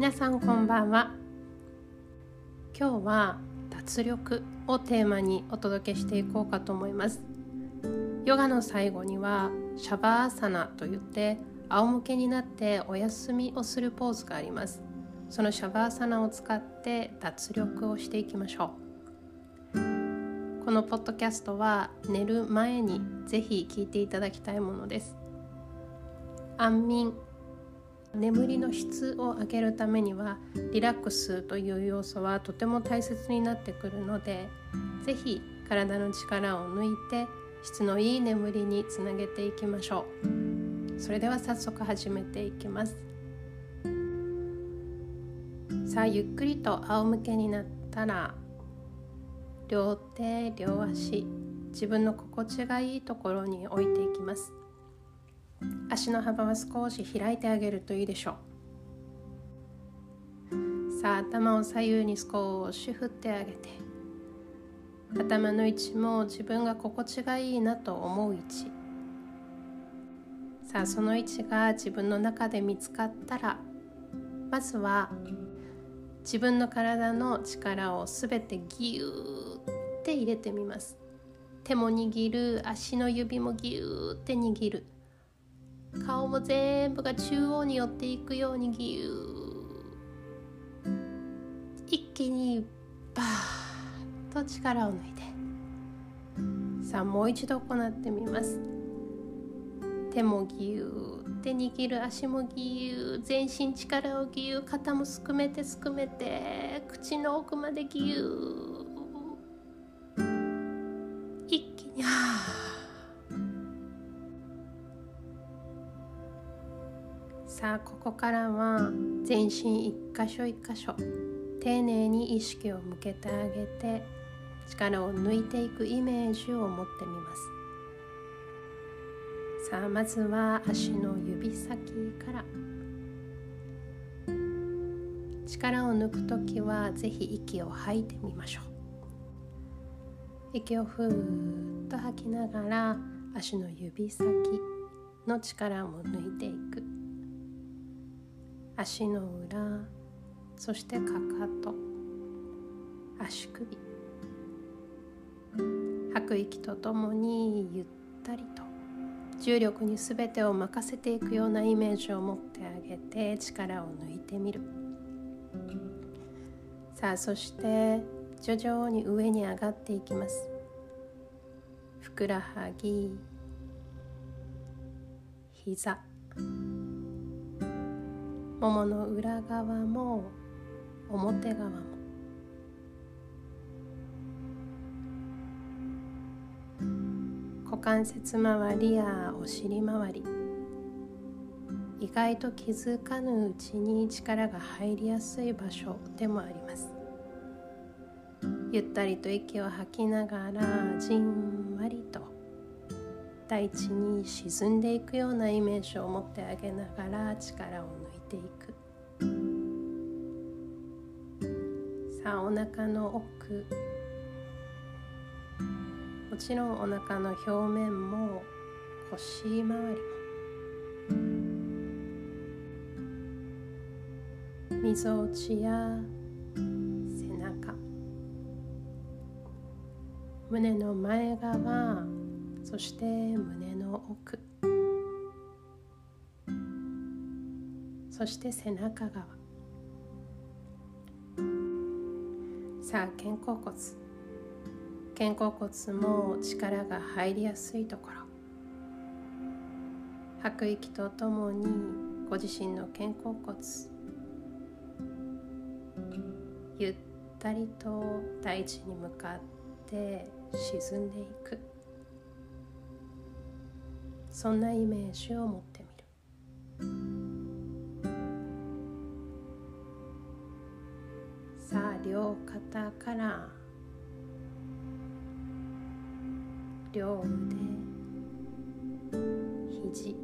皆さんこんばんは。今日は脱力をテーマにお届けしていこうかと思います。ヨガの最後にはシャバーサナといって仰向けになってお休みをするポーズがあります。そのシャバーサナを使って脱力をしていきましょう。このポッドキャストは寝る前にぜひ聞いていただきたいものです。安眠眠りの質を上げるためにはリラックスという要素はとても大切になってくるので是非体の力を抜いて質のいい眠りにつなげていきましょう。それでは早速始めていきます。さあゆっくりと仰向けになったら両手両足自分の心地がいいところに置いていきます。足の幅は少し開いてあげるといいでしょう。さあ頭を左右に少し振ってあげて頭の位置も自分が心地がいいなと思う位置。さあその位置が自分の中で見つかったらまずは自分の体の力をすべてギューって入れてみます。手も握る足の指もギューって握る。顔も全部が中央に寄っていくようにギュー一気にバーッと力を抜いて。さあもう一度行ってみます。手もギューって握る足もギュー全身力をギュー肩もすくめてすくめて。口の奥までギュー一気にはあ。さあここからは全身一箇所一箇所丁寧に意識を向けてあげて力を抜いていくイメージを持ってみます。さあまずは足の指先から。力を抜く時はぜひ息を吐いてみましょう。息をふーっと吐きながら足の指先の力を抜いていく。足の裏そしてかかと足首吐く息とともにゆったりと重力に全てを任せていくようなイメージを持ってあげて力を抜いてみる。さあそして徐々に上に上がっていきます。ふくらはぎ膝。ももの裏側も表側も。股関節周りやお尻周り意外と気づかぬうちに力が入りやすい場所でもあります。ゆったりと息を吐きながらじんわりと大地に沈んでいくようなイメージを持ってあげながら力を抜いていく。さあお腹の奥。もちろんお腹の表面も腰回りも。みぞおちや背中。胸の前側そして胸の奥。そして背中側。さあ肩甲骨。肩甲骨も力が入りやすいところ。吐く息とともにご自身の肩甲骨。ゆったりと大地に向かって沈んでいく。そんなイメージを持ってみる。さあ両肩から両腕肘。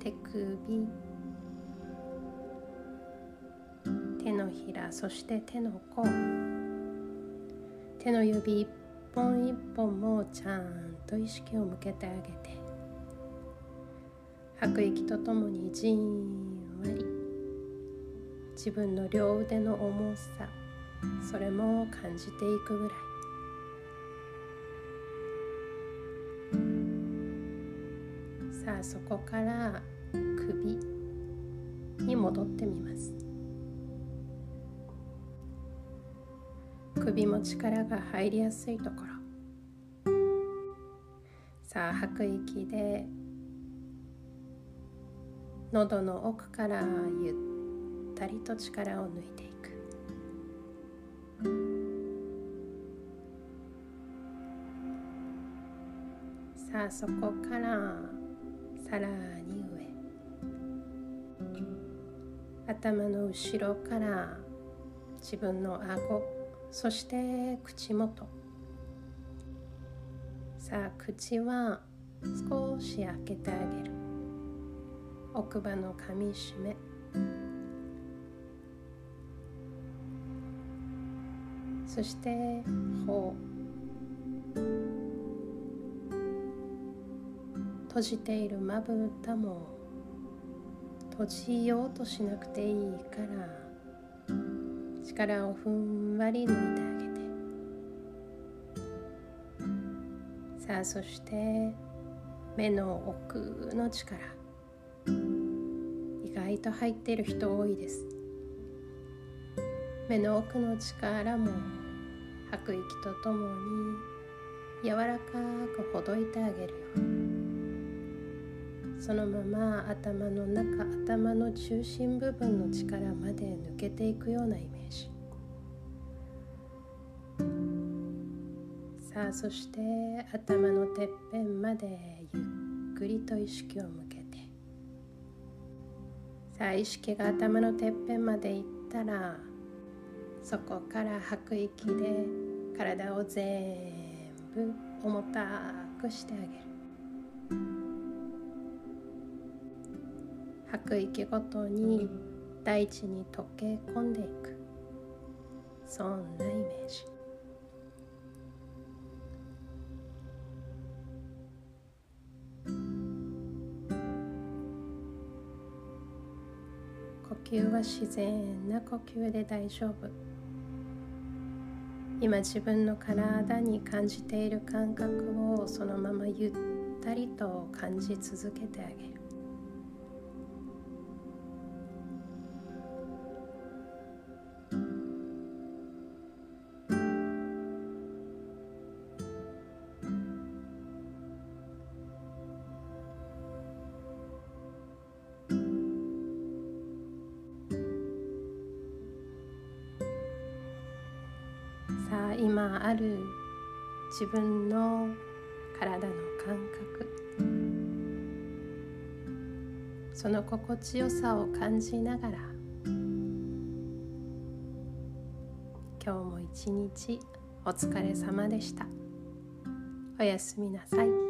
手首。手のひらそして手の甲。手の指一本一本もちゃんと意識を向けてあげて。吐く息とともにじんわり。自分の両腕の重さそれも感じていくぐらい。さあそこから首に戻ってみます。首も力が入りやすいところ。さあ吐く息で喉の奥からゆったりと力を抜いていく。さあそこからさらに上。頭の後ろから自分の顎。そして口元。さあ口は少し開けてあげる。奥歯の噛みしめ。そして頬。閉じているまぶたも閉じようとしなくていいから。力をふんわり抜いてあげて。さあそして目の奥の力。意外と入っている人多いです。目の奥の力も吐く息とともに柔らかくほどいてあげるよ。そのまま頭の中頭の中心部分の力まで抜けていくようなイメージ。さあそして頭のてっぺんまでゆっくりと意識を向けて。さあ意識が頭のてっぺんまでいったらそこから吐く息で体を全部重たくしてあげる。吐く息ごとに大地に溶け込んでいく。そんなイメージ。吸は自然な呼吸で大丈夫。今自分の体に感じている感覚をそのままゆったりと感じ続けてあげる今ある自分の体の感覚その心地よさを感じながら今日も一日お疲れ様でしたおやすみなさい。